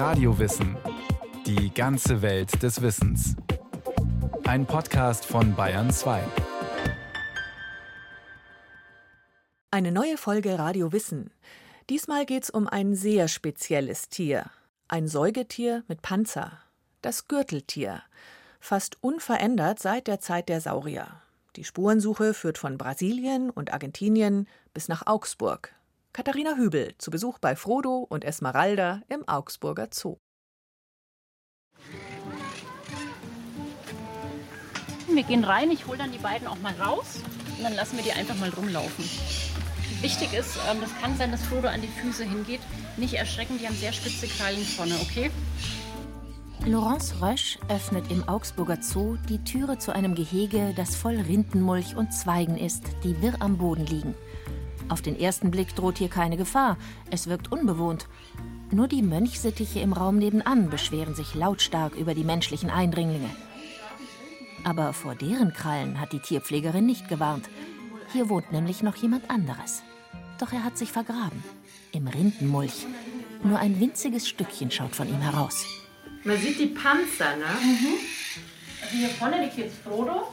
Radiowissen. Die ganze Welt des Wissens. Ein Podcast von Bayern 2. Eine neue Folge Radio Wissen. Diesmal geht es um ein sehr spezielles Tier. Ein Säugetier mit Panzer. Das Gürteltier. Fast unverändert seit der Zeit der Saurier. Die Spurensuche führt von Brasilien und Argentinien bis nach Augsburg. Katharina Hübel zu Besuch bei Frodo und Esmeralda im Augsburger Zoo. Wir gehen rein, ich hole dann die beiden auch mal raus und dann lassen wir die einfach mal rumlaufen. Wichtig ist, ähm, das kann sein, dass Frodo an die Füße hingeht. Nicht erschrecken, die haben sehr spitze Krallen vorne, okay? Laurence Rösch öffnet im Augsburger Zoo die Türe zu einem Gehege, das voll Rindenmulch und Zweigen ist, die wirr am Boden liegen. Auf den ersten Blick droht hier keine Gefahr. Es wirkt unbewohnt. Nur die Mönchsittiche im Raum nebenan beschweren sich lautstark über die menschlichen Eindringlinge. Aber vor deren Krallen hat die Tierpflegerin nicht gewarnt. Hier wohnt nämlich noch jemand anderes. Doch er hat sich vergraben. Im Rindenmulch. Nur ein winziges Stückchen schaut von ihm heraus. Man sieht die Panzer, ne? Mhm. Also hier vorne liegt jetzt Frodo.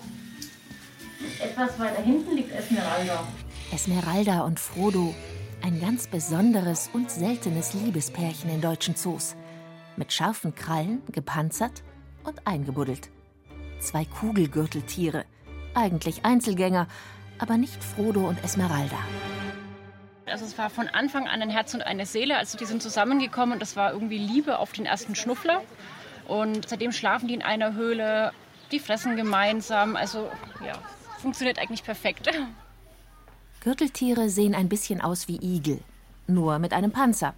Etwas weiter hinten liegt Esmeralda. Esmeralda und Frodo, ein ganz besonderes und seltenes Liebespärchen in deutschen Zoos. Mit scharfen Krallen, gepanzert und eingebuddelt. Zwei Kugelgürteltiere, eigentlich Einzelgänger, aber nicht Frodo und Esmeralda. Also es war von Anfang an ein Herz und eine Seele. Also die sind zusammengekommen und das war irgendwie Liebe auf den ersten Schnuffler. Und seitdem schlafen die in einer Höhle, die fressen gemeinsam. Also ja, funktioniert eigentlich perfekt. Gürteltiere sehen ein bisschen aus wie Igel, nur mit einem Panzer.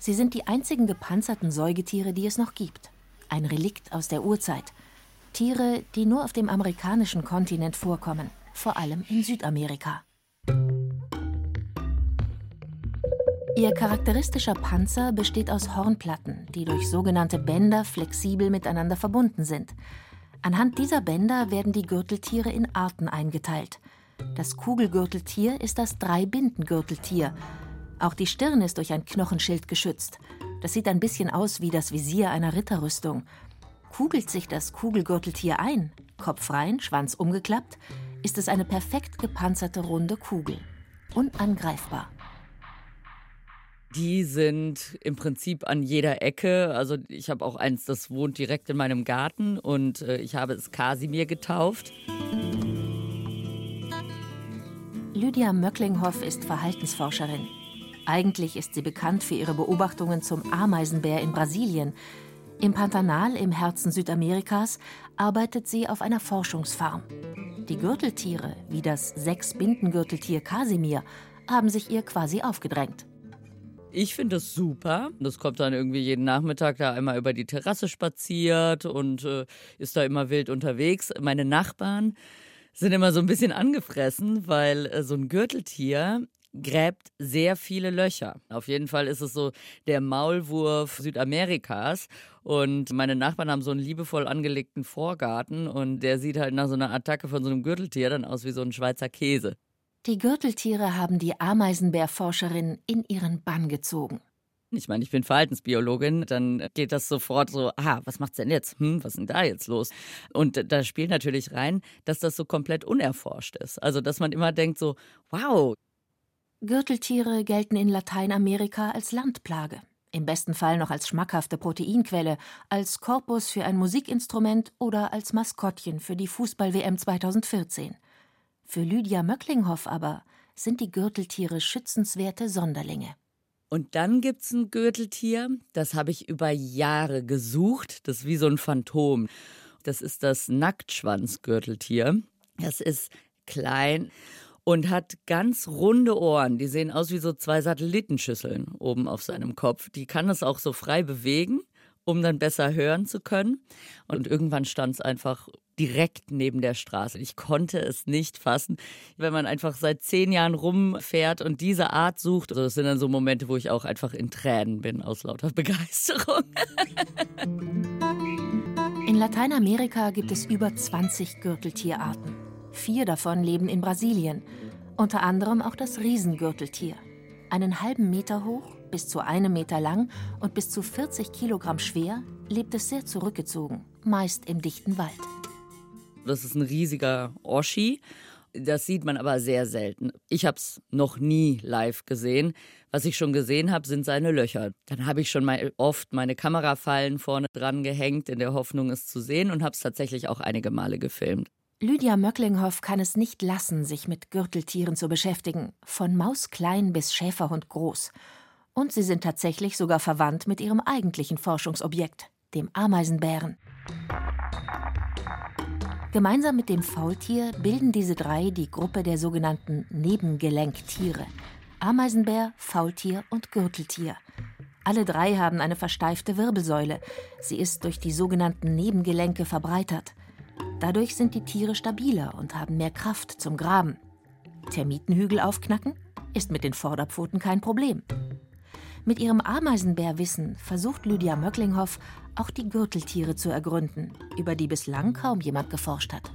Sie sind die einzigen gepanzerten Säugetiere, die es noch gibt. Ein Relikt aus der Urzeit. Tiere, die nur auf dem amerikanischen Kontinent vorkommen, vor allem in Südamerika. Ihr charakteristischer Panzer besteht aus Hornplatten, die durch sogenannte Bänder flexibel miteinander verbunden sind. Anhand dieser Bänder werden die Gürteltiere in Arten eingeteilt. Das Kugelgürteltier ist das Dreibindengürteltier. Auch die Stirn ist durch ein Knochenschild geschützt. Das sieht ein bisschen aus wie das Visier einer Ritterrüstung. Kugelt sich das Kugelgürteltier ein, Kopf rein, Schwanz umgeklappt, ist es eine perfekt gepanzerte runde Kugel. Unangreifbar. Die sind im Prinzip an jeder Ecke. Also ich habe auch eins, das wohnt direkt in meinem Garten und äh, ich habe es Kasimir getauft. Lydia Möcklinghoff ist Verhaltensforscherin. Eigentlich ist sie bekannt für ihre Beobachtungen zum Ameisenbär in Brasilien. Im Pantanal im Herzen Südamerikas arbeitet sie auf einer Forschungsfarm. Die Gürteltiere, wie das Sechs-Bindengürteltier Kasimir, haben sich ihr quasi aufgedrängt. Ich finde das super. Das kommt dann irgendwie jeden Nachmittag da einmal über die Terrasse spaziert und äh, ist da immer wild unterwegs. Meine Nachbarn sind immer so ein bisschen angefressen, weil äh, so ein Gürteltier gräbt sehr viele Löcher. Auf jeden Fall ist es so der Maulwurf Südamerikas. Und meine Nachbarn haben so einen liebevoll angelegten Vorgarten und der sieht halt nach so einer Attacke von so einem Gürteltier dann aus wie so ein Schweizer Käse. Die Gürteltiere haben die Ameisenbärforscherin in ihren Bann gezogen. Ich meine, ich bin Verhaltensbiologin, dann geht das sofort so, ah, was macht's denn jetzt? Hm, was ist denn da jetzt los? Und da spielt natürlich rein, dass das so komplett unerforscht ist. Also, dass man immer denkt so, wow. Gürteltiere gelten in Lateinamerika als Landplage. Im besten Fall noch als schmackhafte Proteinquelle, als Korpus für ein Musikinstrument oder als Maskottchen für die Fußball-WM 2014. Für Lydia Möcklinghoff aber sind die Gürteltiere schützenswerte Sonderlinge. Und dann gibt es ein Gürteltier, das habe ich über Jahre gesucht. Das ist wie so ein Phantom. Das ist das Nacktschwanzgürteltier. Das ist klein und hat ganz runde Ohren. Die sehen aus wie so zwei Satellitenschüsseln oben auf seinem Kopf. Die kann es auch so frei bewegen um dann besser hören zu können. Und irgendwann stand es einfach direkt neben der Straße. Ich konnte es nicht fassen, wenn man einfach seit zehn Jahren rumfährt und diese Art sucht. Also das sind dann so Momente, wo ich auch einfach in Tränen bin aus lauter Begeisterung. In Lateinamerika gibt es über 20 Gürteltierarten. Vier davon leben in Brasilien. Unter anderem auch das Riesengürteltier. Einen halben Meter hoch, bis zu einem Meter lang und bis zu 40 Kilogramm schwer, lebt es sehr zurückgezogen, meist im dichten Wald. Das ist ein riesiger Oschi. Das sieht man aber sehr selten. Ich habe es noch nie live gesehen. Was ich schon gesehen habe, sind seine Löcher. Dann habe ich schon mal oft meine Kamerafallen vorne dran gehängt, in der Hoffnung, es zu sehen und habe es tatsächlich auch einige Male gefilmt. Lydia Möcklinghoff kann es nicht lassen, sich mit Gürteltieren zu beschäftigen, von Mausklein bis Schäferhund groß. Und sie sind tatsächlich sogar verwandt mit ihrem eigentlichen Forschungsobjekt, dem Ameisenbären. Gemeinsam mit dem Faultier bilden diese drei die Gruppe der sogenannten Nebengelenktiere. Ameisenbär, Faultier und Gürteltier. Alle drei haben eine versteifte Wirbelsäule. Sie ist durch die sogenannten Nebengelenke verbreitert. Dadurch sind die Tiere stabiler und haben mehr Kraft zum Graben. Termitenhügel aufknacken ist mit den Vorderpfoten kein Problem. Mit ihrem Ameisenbärwissen versucht Lydia Möcklinghoff auch die Gürteltiere zu ergründen, über die bislang kaum jemand geforscht hat.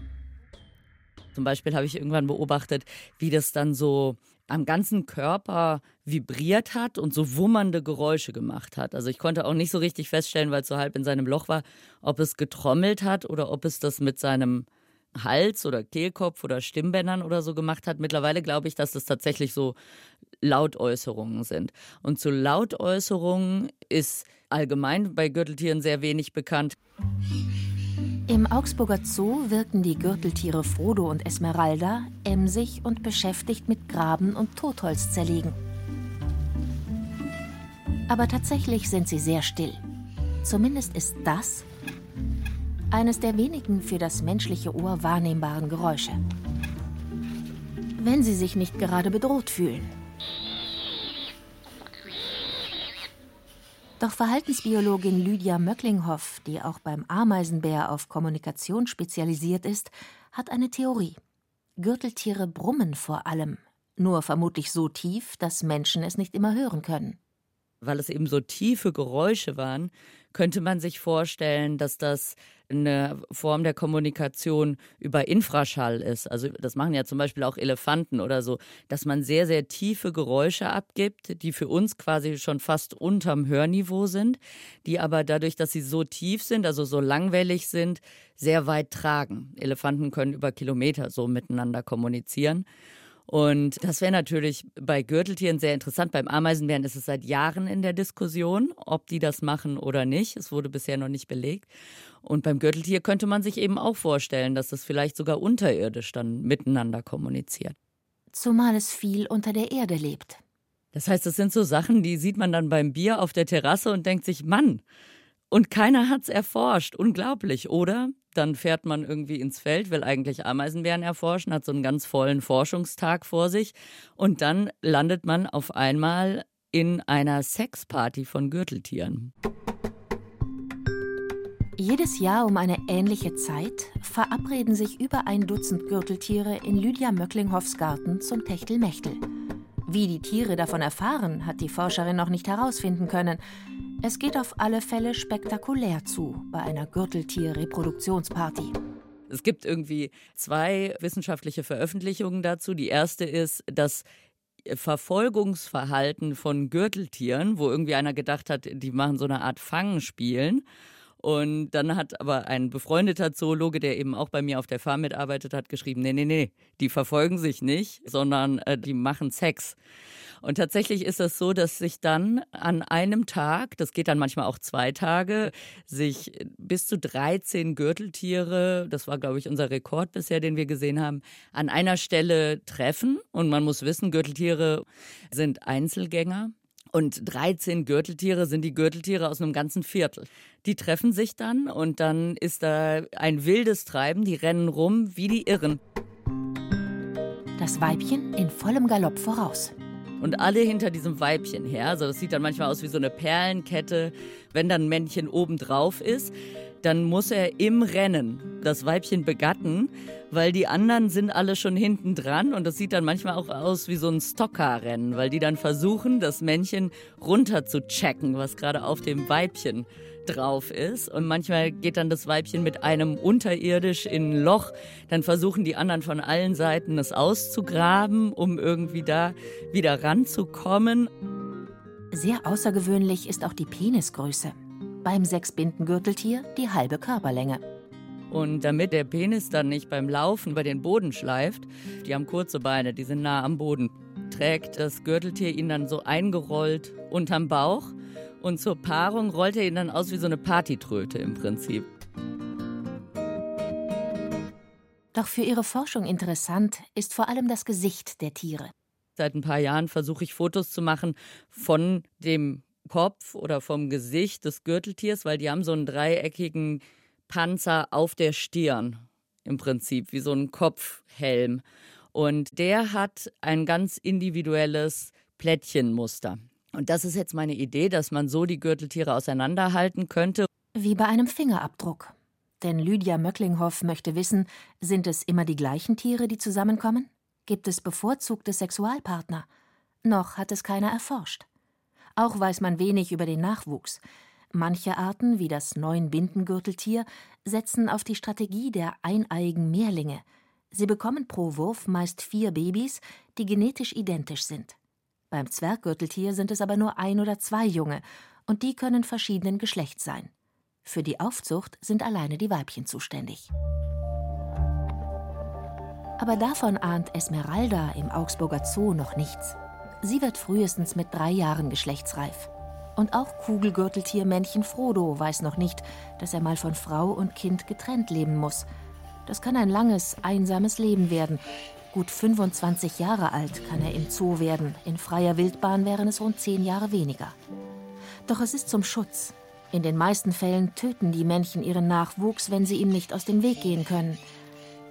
Zum Beispiel habe ich irgendwann beobachtet, wie das dann so am ganzen Körper vibriert hat und so wummernde Geräusche gemacht hat. Also ich konnte auch nicht so richtig feststellen, weil es so halb in seinem Loch war, ob es getrommelt hat oder ob es das mit seinem Hals oder Kehlkopf oder Stimmbändern oder so gemacht hat. Mittlerweile glaube ich, dass das tatsächlich so Lautäußerungen sind. Und zu Lautäußerungen ist allgemein bei Gürteltieren sehr wenig bekannt. Im Augsburger Zoo wirken die Gürteltiere Frodo und Esmeralda emsig und beschäftigt mit Graben und Totholz zerlegen. Aber tatsächlich sind sie sehr still. Zumindest ist das eines der wenigen für das menschliche Ohr wahrnehmbaren Geräusche. Wenn sie sich nicht gerade bedroht fühlen. Doch Verhaltensbiologin Lydia Möcklinghoff, die auch beim Ameisenbär auf Kommunikation spezialisiert ist, hat eine Theorie. Gürteltiere brummen vor allem, nur vermutlich so tief, dass Menschen es nicht immer hören können. Weil es eben so tiefe Geräusche waren, könnte man sich vorstellen, dass das eine Form der Kommunikation über Infraschall ist. Also das machen ja zum Beispiel auch Elefanten oder so, dass man sehr, sehr tiefe Geräusche abgibt, die für uns quasi schon fast unterm Hörniveau sind, die aber dadurch, dass sie so tief sind, also so langwellig sind, sehr weit tragen. Elefanten können über Kilometer so miteinander kommunizieren. Und das wäre natürlich bei Gürteltieren sehr interessant. Beim Ameisenbären ist es seit Jahren in der Diskussion, ob die das machen oder nicht. Es wurde bisher noch nicht belegt. Und beim Gürteltier könnte man sich eben auch vorstellen, dass das vielleicht sogar unterirdisch dann miteinander kommuniziert. Zumal es viel unter der Erde lebt. Das heißt, das sind so Sachen, die sieht man dann beim Bier auf der Terrasse und denkt sich, Mann, und keiner hat's erforscht. Unglaublich, oder? Dann fährt man irgendwie ins Feld, will eigentlich Ameisenbären erforschen, hat so einen ganz vollen Forschungstag vor sich. Und dann landet man auf einmal in einer Sexparty von Gürteltieren. Jedes Jahr um eine ähnliche Zeit verabreden sich über ein Dutzend Gürteltiere in Lydia Möcklinghoffs Garten zum Techtelmechtel. Wie die Tiere davon erfahren, hat die Forscherin noch nicht herausfinden können. Es geht auf alle Fälle spektakulär zu bei einer Gürteltier-Reproduktionsparty. Es gibt irgendwie zwei wissenschaftliche Veröffentlichungen dazu. Die erste ist, dass Verfolgungsverhalten von Gürteltieren, wo irgendwie einer gedacht hat, die machen so eine Art Fangspielen. Und dann hat aber ein befreundeter Zoologe, der eben auch bei mir auf der Farm mitarbeitet hat, geschrieben, nee, nee, nee, die verfolgen sich nicht, sondern äh, die machen Sex. Und tatsächlich ist es so, dass sich dann an einem Tag, das geht dann manchmal auch zwei Tage, sich bis zu 13 Gürteltiere, das war, glaube ich, unser Rekord bisher, den wir gesehen haben, an einer Stelle treffen. Und man muss wissen, Gürteltiere sind Einzelgänger. Und 13 Gürteltiere sind die Gürteltiere aus einem ganzen Viertel. Die treffen sich dann und dann ist da ein wildes Treiben, die rennen rum wie die Irren. Das Weibchen in vollem Galopp voraus und alle hinter diesem Weibchen her. Also das sieht dann manchmal aus wie so eine Perlenkette. Wenn dann ein Männchen oben drauf ist, dann muss er im Rennen das Weibchen begatten, weil die anderen sind alle schon hinten dran und das sieht dann manchmal auch aus wie so ein Stocker-Rennen, weil die dann versuchen, das Männchen runter zu checken, was gerade auf dem Weibchen drauf ist. Und manchmal geht dann das Weibchen mit einem unterirdisch in ein Loch. Dann versuchen die anderen von allen Seiten es auszugraben, um irgendwie da wieder ranzukommen. Sehr außergewöhnlich ist auch die Penisgröße. Beim Sechsbindengürteltier die halbe Körperlänge. Und damit der Penis dann nicht beim Laufen über den Boden schleift, die haben kurze Beine, die sind nah am Boden, trägt das Gürteltier ihn dann so eingerollt unterm Bauch. Und zur Paarung rollt er ihn dann aus wie so eine Partytröte im Prinzip. Doch für ihre Forschung interessant ist vor allem das Gesicht der Tiere. Seit ein paar Jahren versuche ich Fotos zu machen von dem Kopf oder vom Gesicht des Gürteltiers, weil die haben so einen dreieckigen Panzer auf der Stirn im Prinzip, wie so ein Kopfhelm. Und der hat ein ganz individuelles Plättchenmuster. Und das ist jetzt meine Idee, dass man so die Gürteltiere auseinanderhalten könnte. Wie bei einem Fingerabdruck. Denn Lydia Möcklinghoff möchte wissen, sind es immer die gleichen Tiere, die zusammenkommen? Gibt es bevorzugte Sexualpartner? Noch hat es keiner erforscht. Auch weiß man wenig über den Nachwuchs. Manche Arten, wie das Neunbindengürteltier, setzen auf die Strategie der eineigen Mehrlinge. Sie bekommen pro Wurf meist vier Babys, die genetisch identisch sind. Beim Zwerggürteltier sind es aber nur ein oder zwei Junge, und die können verschiedenen Geschlechts sein. Für die Aufzucht sind alleine die Weibchen zuständig. Aber davon ahnt Esmeralda im Augsburger Zoo noch nichts. Sie wird frühestens mit drei Jahren geschlechtsreif. Und auch Kugelgürteltiermännchen Frodo weiß noch nicht, dass er mal von Frau und Kind getrennt leben muss. Das kann ein langes, einsames Leben werden. Gut 25 Jahre alt kann er im Zoo werden. In freier Wildbahn wären es rund zehn Jahre weniger. Doch es ist zum Schutz, in den meisten Fällen töten die Männchen ihren Nachwuchs, wenn sie ihm nicht aus dem Weg gehen können.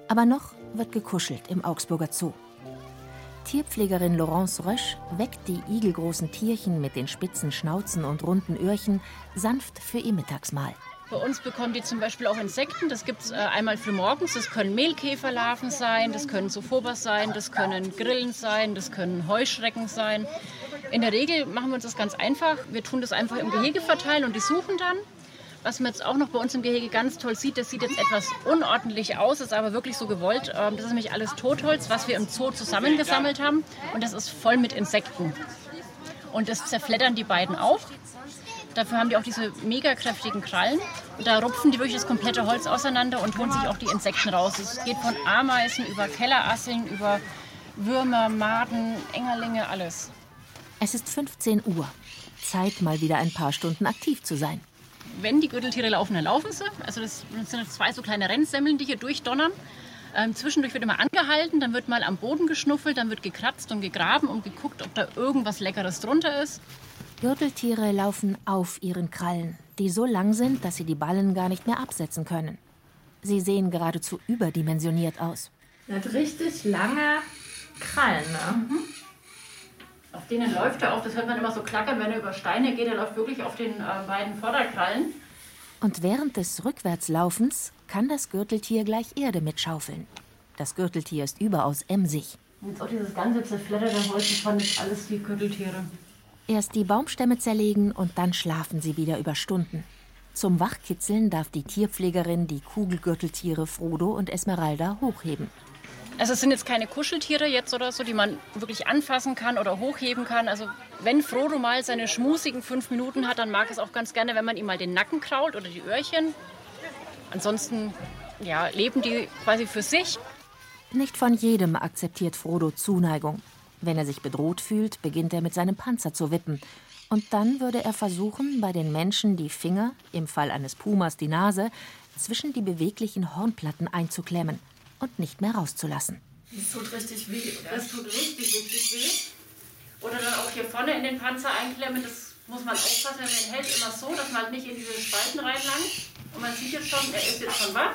Aber noch wird gekuschelt im Augsburger Zoo. Tierpflegerin Laurence Rösch weckt die igelgroßen Tierchen mit den spitzen Schnauzen und runden Öhrchen sanft für ihr Mittagsmahl. Bei uns bekommen die zum Beispiel auch Insekten. Das gibt es äh, einmal für morgens. Das können Mehlkäferlarven sein, das können Sophobas sein, das können Grillen sein, das können Heuschrecken sein. In der Regel machen wir uns das ganz einfach. Wir tun das einfach im Gehege verteilen und die suchen dann. Was man jetzt auch noch bei uns im Gehege ganz toll sieht, das sieht jetzt etwas unordentlich aus, ist aber wirklich so gewollt. Ähm, das ist nämlich alles Totholz, was wir im Zoo zusammengesammelt haben. Und das ist voll mit Insekten. Und das zerfleddern die beiden auch. Dafür haben die auch diese mega kräftigen Krallen. Und da rupfen die wirklich das komplette Holz auseinander und holen sich auch die Insekten raus. Es geht von Ameisen über Kellerasseln, über Würmer, Maden, Engerlinge, alles. Es ist 15 Uhr. Zeit, mal wieder ein paar Stunden aktiv zu sein. Wenn die Gürteltiere laufen, dann laufen sie. Also das sind zwei so kleine Rennsemmeln, die hier durchdonnern. Ähm, zwischendurch wird immer angehalten, dann wird mal am Boden geschnuffelt, dann wird gekratzt und gegraben und geguckt, ob da irgendwas Leckeres drunter ist. Gürteltiere laufen auf ihren Krallen, die so lang sind, dass sie die Ballen gar nicht mehr absetzen können. Sie sehen geradezu überdimensioniert aus. Er hat richtig lange Krallen. Ne? Mhm. Auf denen läuft er auch, das hört man immer so klackern, wenn er über Steine geht. Er läuft wirklich auf den äh, beiden Vorderkrallen. Und während des Rückwärtslaufens kann das Gürteltier gleich Erde mitschaufeln. Das Gürteltier ist überaus emsig. Jetzt auch dieses ganze zerfledderte Holz, das waren jetzt alles die Gürteltiere. Erst die Baumstämme zerlegen und dann schlafen sie wieder über Stunden. Zum Wachkitzeln darf die Tierpflegerin die Kugelgürteltiere Frodo und Esmeralda hochheben. Also es sind jetzt keine Kuscheltiere jetzt oder so, die man wirklich anfassen kann oder hochheben kann. Also wenn Frodo mal seine schmusigen fünf Minuten hat, dann mag es auch ganz gerne, wenn man ihm mal den Nacken krault oder die Öhrchen. Ansonsten ja, leben die quasi für sich. Nicht von jedem akzeptiert Frodo Zuneigung. Wenn er sich bedroht fühlt, beginnt er mit seinem Panzer zu wippen. Und dann würde er versuchen, bei den Menschen die Finger, im Fall eines Pumas die Nase, zwischen die beweglichen Hornplatten einzuklemmen und nicht mehr rauszulassen. Das tut richtig weh. Das tut richtig, richtig weh. Oder dann auch hier vorne in den Panzer einklemmen. Das muss man aufpassen. Man hält immer so, dass man nicht in diese Spalten reinlangt. Und man sieht jetzt schon, er ist jetzt schon wach.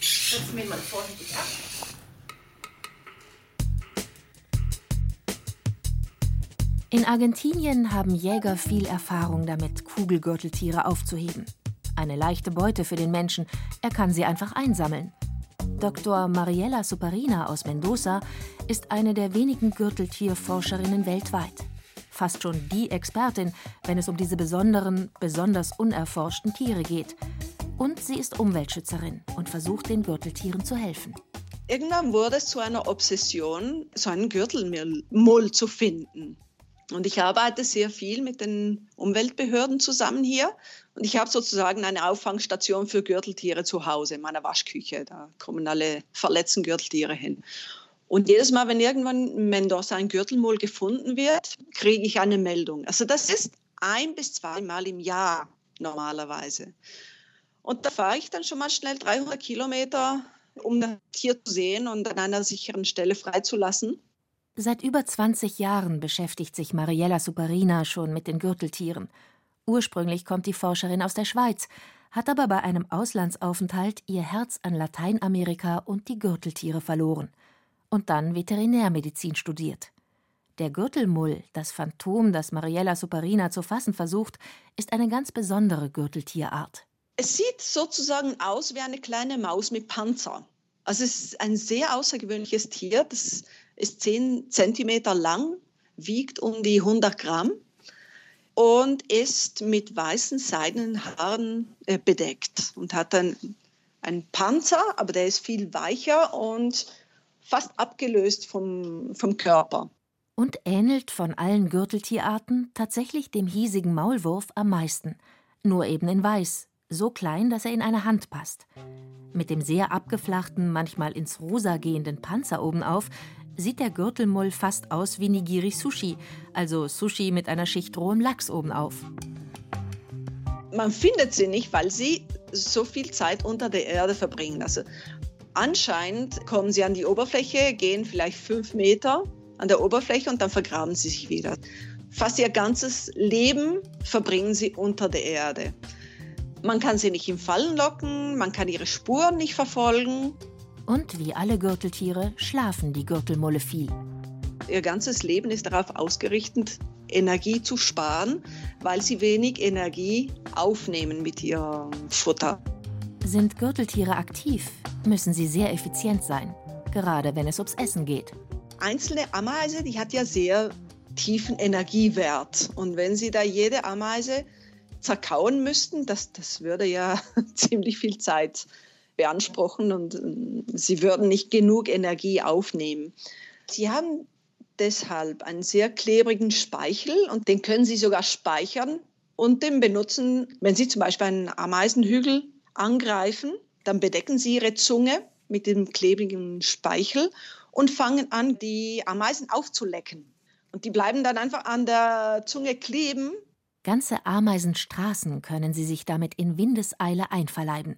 Setzen wir ihn mal vorsichtig ab. In Argentinien haben Jäger viel Erfahrung damit, Kugelgürteltiere aufzuheben. Eine leichte Beute für den Menschen, er kann sie einfach einsammeln. Dr. Mariella Superina aus Mendoza ist eine der wenigen Gürteltierforscherinnen weltweit. Fast schon die Expertin, wenn es um diese besonderen, besonders unerforschten Tiere geht. Und sie ist Umweltschützerin und versucht den Gürteltieren zu helfen. Irgendwann wurde es zu einer Obsession, so einen Gürtelmull zu finden. Und ich arbeite sehr viel mit den Umweltbehörden zusammen hier. Und ich habe sozusagen eine Auffangstation für Gürteltiere zu Hause in meiner Waschküche. Da kommen alle verletzten Gürteltiere hin. Und jedes Mal, wenn irgendwann in Mendoza ein Gürtelmull gefunden wird, kriege ich eine Meldung. Also das ist ein bis zweimal im Jahr normalerweise. Und da fahre ich dann schon mal schnell 300 Kilometer, um das Tier zu sehen und an einer sicheren Stelle freizulassen. Seit über 20 Jahren beschäftigt sich Mariella Superina schon mit den Gürteltieren. Ursprünglich kommt die Forscherin aus der Schweiz, hat aber bei einem Auslandsaufenthalt ihr Herz an Lateinamerika und die Gürteltiere verloren und dann Veterinärmedizin studiert. Der Gürtelmull, das Phantom, das Mariella Superina zu fassen versucht, ist eine ganz besondere Gürteltierart. Es sieht sozusagen aus wie eine kleine Maus mit Panzer. Also es ist ein sehr außergewöhnliches Tier. Das ist 10 Zentimeter lang, wiegt um die 100 Gramm und ist mit weißen seidenen Haaren äh, bedeckt und hat einen, einen Panzer, aber der ist viel weicher und fast abgelöst vom, vom Körper. Und ähnelt von allen Gürteltierarten tatsächlich dem hiesigen Maulwurf am meisten, nur eben in weiß, so klein, dass er in eine Hand passt. Mit dem sehr abgeflachten, manchmal ins Rosa gehenden Panzer obenauf sieht der Gürtelmull fast aus wie Nigiri Sushi, also Sushi mit einer Schicht rohem Lachs obenauf. Man findet sie nicht, weil sie so viel Zeit unter der Erde verbringen. Also anscheinend kommen sie an die Oberfläche, gehen vielleicht fünf Meter an der Oberfläche und dann vergraben sie sich wieder. Fast ihr ganzes Leben verbringen sie unter der Erde. Man kann sie nicht im Fallen locken, man kann ihre Spuren nicht verfolgen. Und wie alle Gürteltiere schlafen die Gürtelmulle viel. Ihr ganzes Leben ist darauf ausgerichtet, Energie zu sparen, weil sie wenig Energie aufnehmen mit ihrem Futter. Sind Gürteltiere aktiv, müssen sie sehr effizient sein, gerade wenn es ums Essen geht. Einzelne Ameise, die hat ja sehr tiefen Energiewert. Und wenn Sie da jede Ameise zerkauen müssten, das, das würde ja ziemlich viel Zeit beanspruchen und äh, sie würden nicht genug Energie aufnehmen. Sie haben deshalb einen sehr klebrigen Speichel und den können Sie sogar speichern und den benutzen, wenn Sie zum Beispiel einen Ameisenhügel angreifen, dann bedecken Sie Ihre Zunge mit dem klebrigen Speichel und fangen an, die Ameisen aufzulecken. Und die bleiben dann einfach an der Zunge kleben Ganze Ameisenstraßen können sie sich damit in Windeseile einverleiben.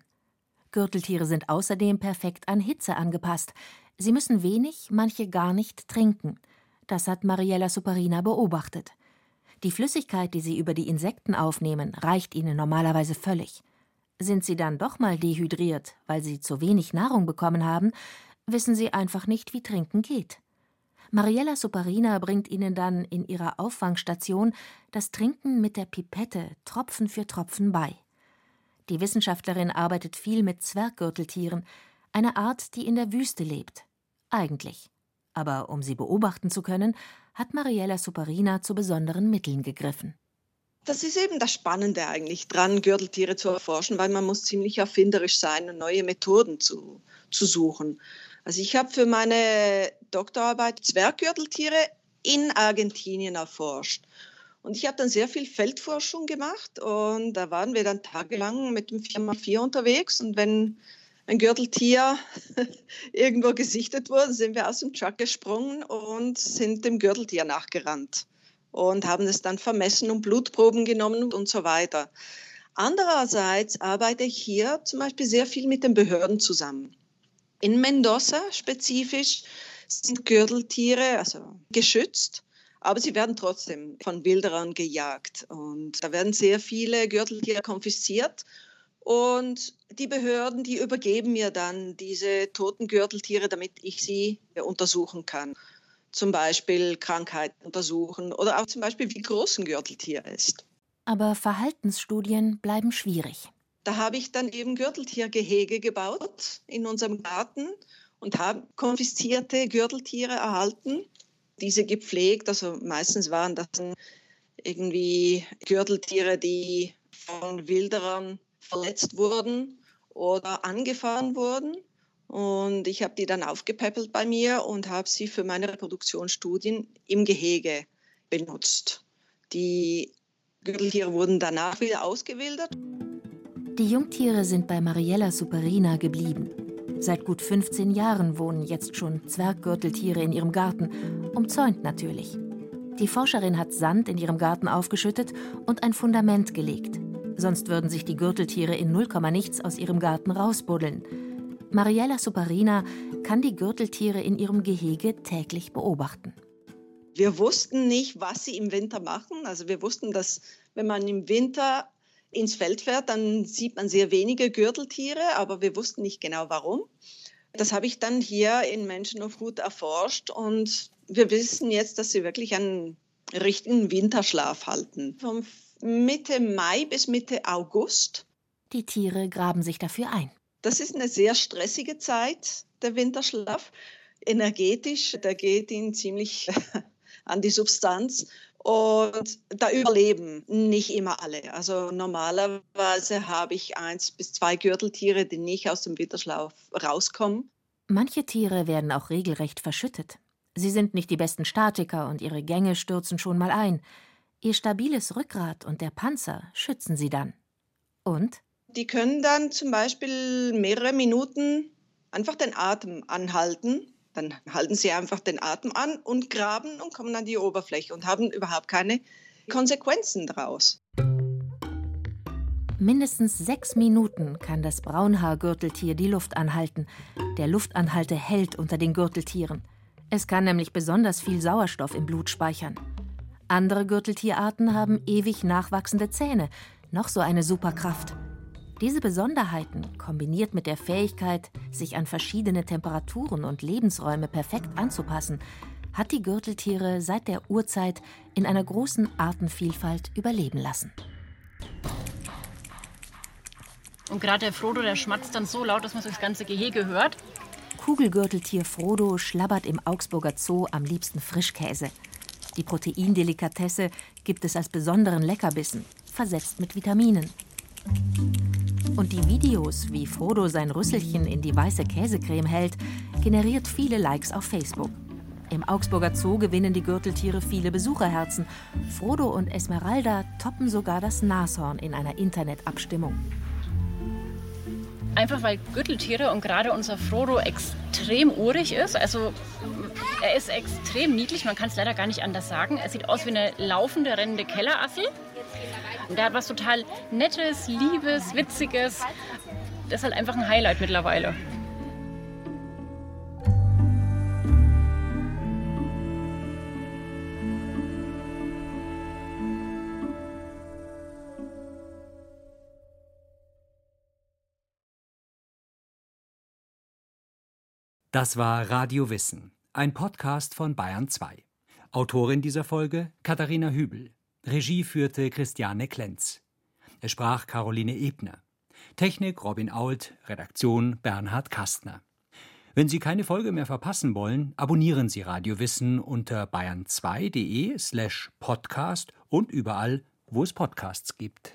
Gürteltiere sind außerdem perfekt an Hitze angepasst. Sie müssen wenig, manche gar nicht trinken. Das hat Mariella Superina beobachtet. Die Flüssigkeit, die sie über die Insekten aufnehmen, reicht ihnen normalerweise völlig. Sind sie dann doch mal dehydriert, weil sie zu wenig Nahrung bekommen haben, wissen sie einfach nicht, wie Trinken geht. Mariella Superina bringt ihnen dann in ihrer Auffangstation das Trinken mit der Pipette Tropfen für Tropfen bei. Die Wissenschaftlerin arbeitet viel mit Zwerggürteltieren, eine Art, die in der Wüste lebt. Eigentlich. Aber um sie beobachten zu können, hat Mariella Superina zu besonderen Mitteln gegriffen. Das ist eben das Spannende eigentlich dran, Gürteltiere zu erforschen, weil man muss ziemlich erfinderisch sein und neue Methoden zu, zu suchen. Also ich habe für meine Doktorarbeit Zwerggürteltiere in Argentinien erforscht. Und ich habe dann sehr viel Feldforschung gemacht und da waren wir dann tagelang mit dem 4x4 unterwegs und wenn ein Gürteltier irgendwo gesichtet wurde, sind wir aus dem Truck gesprungen und sind dem Gürteltier nachgerannt und haben es dann vermessen und Blutproben genommen und so weiter. Andererseits arbeite ich hier zum Beispiel sehr viel mit den Behörden zusammen. In Mendoza spezifisch sind Gürteltiere also geschützt, aber sie werden trotzdem von Wilderern gejagt. Und da werden sehr viele Gürteltiere konfisziert. Und die Behörden, die übergeben mir dann diese toten Gürteltiere, damit ich sie untersuchen kann. Zum Beispiel Krankheiten untersuchen oder auch zum Beispiel, wie groß ein Gürteltier ist. Aber Verhaltensstudien bleiben schwierig. Da habe ich dann eben Gürteltiergehege gebaut in unserem Garten und habe konfiszierte Gürteltiere erhalten, diese gepflegt. Also meistens waren das irgendwie Gürteltiere, die von Wilderern verletzt wurden oder angefahren wurden. Und ich habe die dann aufgepäppelt bei mir und habe sie für meine Reproduktionsstudien im Gehege benutzt. Die Gürteltiere wurden danach wieder ausgewildert. Die Jungtiere sind bei Mariella Superina geblieben. Seit gut 15 Jahren wohnen jetzt schon Zwerggürteltiere in ihrem Garten, umzäunt natürlich. Die Forscherin hat Sand in ihrem Garten aufgeschüttet und ein Fundament gelegt. Sonst würden sich die Gürteltiere in null nichts aus ihrem Garten rausbuddeln. Mariella Superina kann die Gürteltiere in ihrem Gehege täglich beobachten. Wir wussten nicht, was sie im Winter machen. Also wir wussten, dass wenn man im Winter ins Feld fährt, dann sieht man sehr wenige Gürteltiere, aber wir wussten nicht genau warum. Das habe ich dann hier in Menschenhofhut erforscht und wir wissen jetzt, dass sie wirklich einen richtigen Winterschlaf halten. Von Mitte Mai bis Mitte August. Die Tiere graben sich dafür ein. Das ist eine sehr stressige Zeit, der Winterschlaf. Energetisch, da geht ihn ziemlich an die Substanz. Und da überleben nicht immer alle. Also normalerweise habe ich eins bis zwei Gürteltiere, die nicht aus dem Winterschlaf rauskommen. Manche Tiere werden auch regelrecht verschüttet. Sie sind nicht die besten Statiker und ihre Gänge stürzen schon mal ein. Ihr stabiles Rückgrat und der Panzer schützen sie dann. Und? Die können dann zum Beispiel mehrere Minuten einfach den Atem anhalten dann halten sie einfach den Atem an und graben und kommen an die Oberfläche und haben überhaupt keine Konsequenzen daraus. Mindestens sechs Minuten kann das Braunhaargürteltier die Luft anhalten. Der Luftanhalter hält unter den Gürteltieren. Es kann nämlich besonders viel Sauerstoff im Blut speichern. Andere Gürteltierarten haben ewig nachwachsende Zähne, noch so eine Superkraft. Diese Besonderheiten, kombiniert mit der Fähigkeit, sich an verschiedene Temperaturen und Lebensräume perfekt anzupassen, hat die Gürteltiere seit der Urzeit in einer großen Artenvielfalt überleben lassen. Und gerade der Frodo, der schmatzt dann so laut, dass man das ganze Gehege hört. Kugelgürteltier Frodo schlabbert im Augsburger Zoo am liebsten Frischkäse. Die Proteindelikatesse gibt es als besonderen Leckerbissen, versetzt mit Vitaminen. Und die Videos, wie Frodo sein Rüsselchen in die weiße Käsecreme hält, generiert viele Likes auf Facebook. Im Augsburger Zoo gewinnen die Gürteltiere viele Besucherherzen. Frodo und Esmeralda toppen sogar das Nashorn in einer Internetabstimmung. Einfach weil Gürteltiere und gerade unser Frodo extrem urig ist. Also er ist extrem niedlich, man kann es leider gar nicht anders sagen. Er sieht aus wie eine laufende, rennende Kellerassel. Und der hat was total Nettes, Liebes, Witziges. Das ist halt einfach ein Highlight mittlerweile. Das war Radio Wissen, ein Podcast von Bayern 2. Autorin dieser Folge Katharina Hübel. Regie führte Christiane Klenz. Es sprach Caroline Ebner. Technik Robin Ault, Redaktion Bernhard Kastner. Wenn Sie keine Folge mehr verpassen wollen, abonnieren Sie Radio Wissen unter bayern2.de slash podcast und überall, wo es Podcasts gibt.